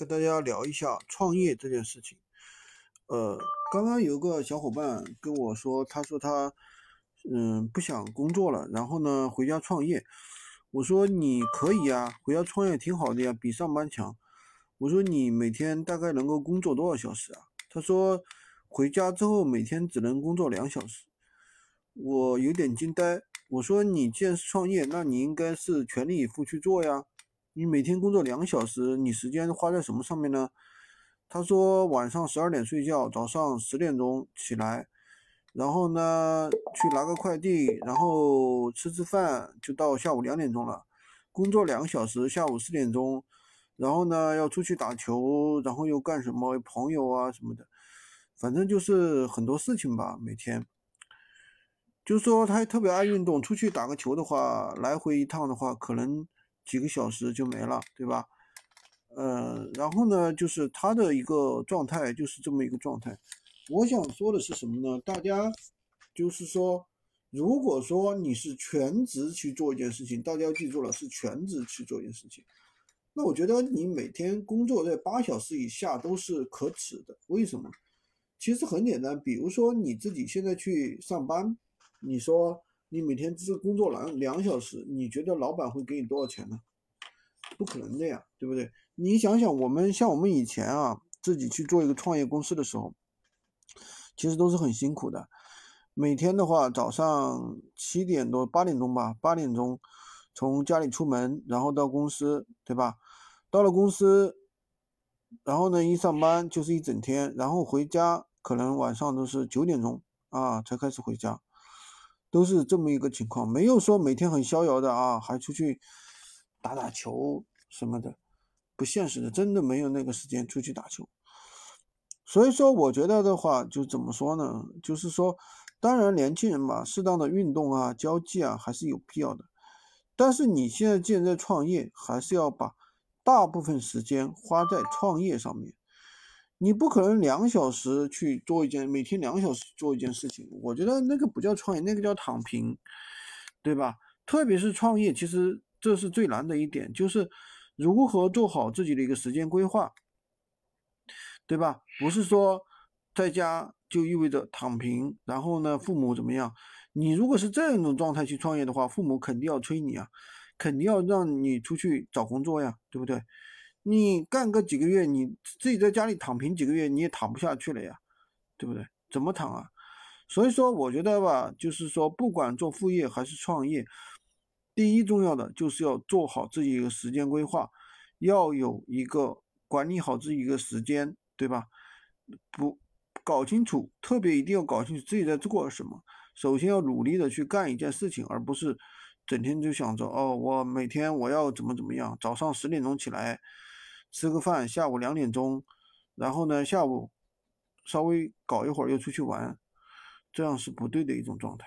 跟大家聊一下创业这件事情。呃，刚刚有个小伙伴跟我说，他说他嗯不想工作了，然后呢回家创业。我说你可以呀，回家创业挺好的呀，比上班强。我说你每天大概能够工作多少小时啊？他说回家之后每天只能工作两小时。我有点惊呆。我说你既然是创业，那你应该是全力以赴去做呀。你每天工作两小时，你时间花在什么上面呢？他说晚上十二点睡觉，早上十点钟起来，然后呢去拿个快递，然后吃吃饭，就到下午两点钟了。工作两个小时，下午四点钟，然后呢要出去打球，然后又干什么朋友啊什么的，反正就是很多事情吧。每天，就是说他特别爱运动，出去打个球的话，来回一趟的话，可能。几个小时就没了，对吧？呃，然后呢，就是他的一个状态就是这么一个状态。我想说的是什么呢？大家就是说，如果说你是全职去做一件事情，大家要记住了，是全职去做一件事情。那我觉得你每天工作在八小时以下都是可耻的。为什么？其实很简单，比如说你自己现在去上班，你说。你每天只工作两两小时，你觉得老板会给你多少钱呢？不可能的呀，对不对？你想想，我们像我们以前啊，自己去做一个创业公司的时候，其实都是很辛苦的。每天的话，早上七点多八点钟吧，八点钟从家里出门，然后到公司，对吧？到了公司，然后呢，一上班就是一整天，然后回家可能晚上都是九点钟啊才开始回家。都是这么一个情况，没有说每天很逍遥的啊，还出去打打球什么的，不现实的，真的没有那个时间出去打球。所以说，我觉得的话，就怎么说呢？就是说，当然年轻人嘛，适当的运动啊、交际啊，还是有必要的。但是你现在既然在创业，还是要把大部分时间花在创业上面。你不可能两小时去做一件，每天两小时做一件事情，我觉得那个不叫创业，那个叫躺平，对吧？特别是创业，其实这是最难的一点，就是如何做好自己的一个时间规划，对吧？不是说在家就意味着躺平，然后呢，父母怎么样？你如果是这样一种状态去创业的话，父母肯定要催你啊，肯定要让你出去找工作呀，对不对？你干个几个月，你自己在家里躺平几个月，你也躺不下去了呀，对不对？怎么躺啊？所以说，我觉得吧，就是说，不管做副业还是创业，第一重要的就是要做好自己一个时间规划，要有一个管理好自己一个时间，对吧？不搞清楚，特别一定要搞清楚自己在做什么。首先要努力的去干一件事情，而不是整天就想着哦，我每天我要怎么怎么样，早上十点钟起来。吃个饭，下午两点钟，然后呢，下午稍微搞一会儿又出去玩，这样是不对的一种状态。